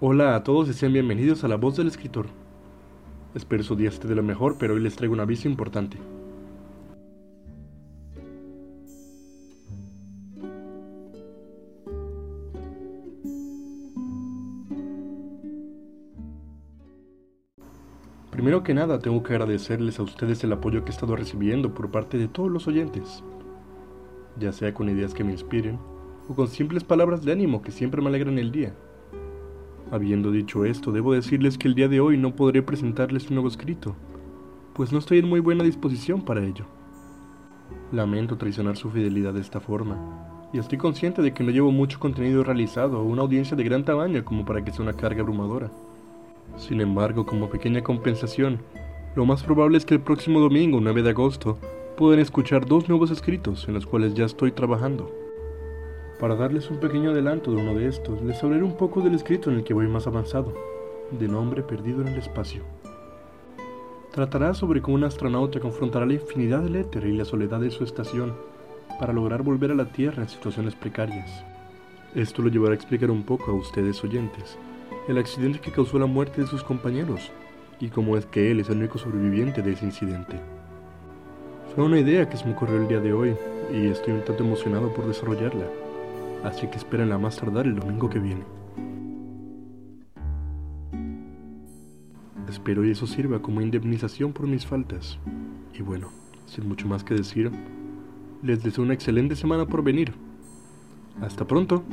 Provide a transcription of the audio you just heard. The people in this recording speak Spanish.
Hola a todos y sean bienvenidos a La Voz del Escritor. Espero su día esté de lo mejor, pero hoy les traigo un aviso importante. Primero que nada, tengo que agradecerles a ustedes el apoyo que he estado recibiendo por parte de todos los oyentes, ya sea con ideas que me inspiren o con simples palabras de ánimo que siempre me alegran el día. Habiendo dicho esto, debo decirles que el día de hoy no podré presentarles un nuevo escrito, pues no estoy en muy buena disposición para ello. Lamento traicionar su fidelidad de esta forma, y estoy consciente de que no llevo mucho contenido realizado o una audiencia de gran tamaño como para que sea una carga abrumadora. Sin embargo, como pequeña compensación, lo más probable es que el próximo domingo, 9 de agosto, puedan escuchar dos nuevos escritos en los cuales ya estoy trabajando. Para darles un pequeño adelanto de uno de estos, les hablaré un poco del escrito en el que voy más avanzado, de nombre Perdido en el Espacio. Tratará sobre cómo un astronauta confrontará la infinidad del éter y la soledad de su estación para lograr volver a la Tierra en situaciones precarias. Esto lo llevará a explicar un poco a ustedes oyentes el accidente que causó la muerte de sus compañeros y cómo es que él es el único sobreviviente de ese incidente. Fue una idea que se me ocurrió el día de hoy y estoy un tanto emocionado por desarrollarla así que esperen a más tardar el domingo que viene. Espero y eso sirva como indemnización por mis faltas. Y bueno, sin mucho más que decir, les deseo una excelente semana por venir. Hasta pronto.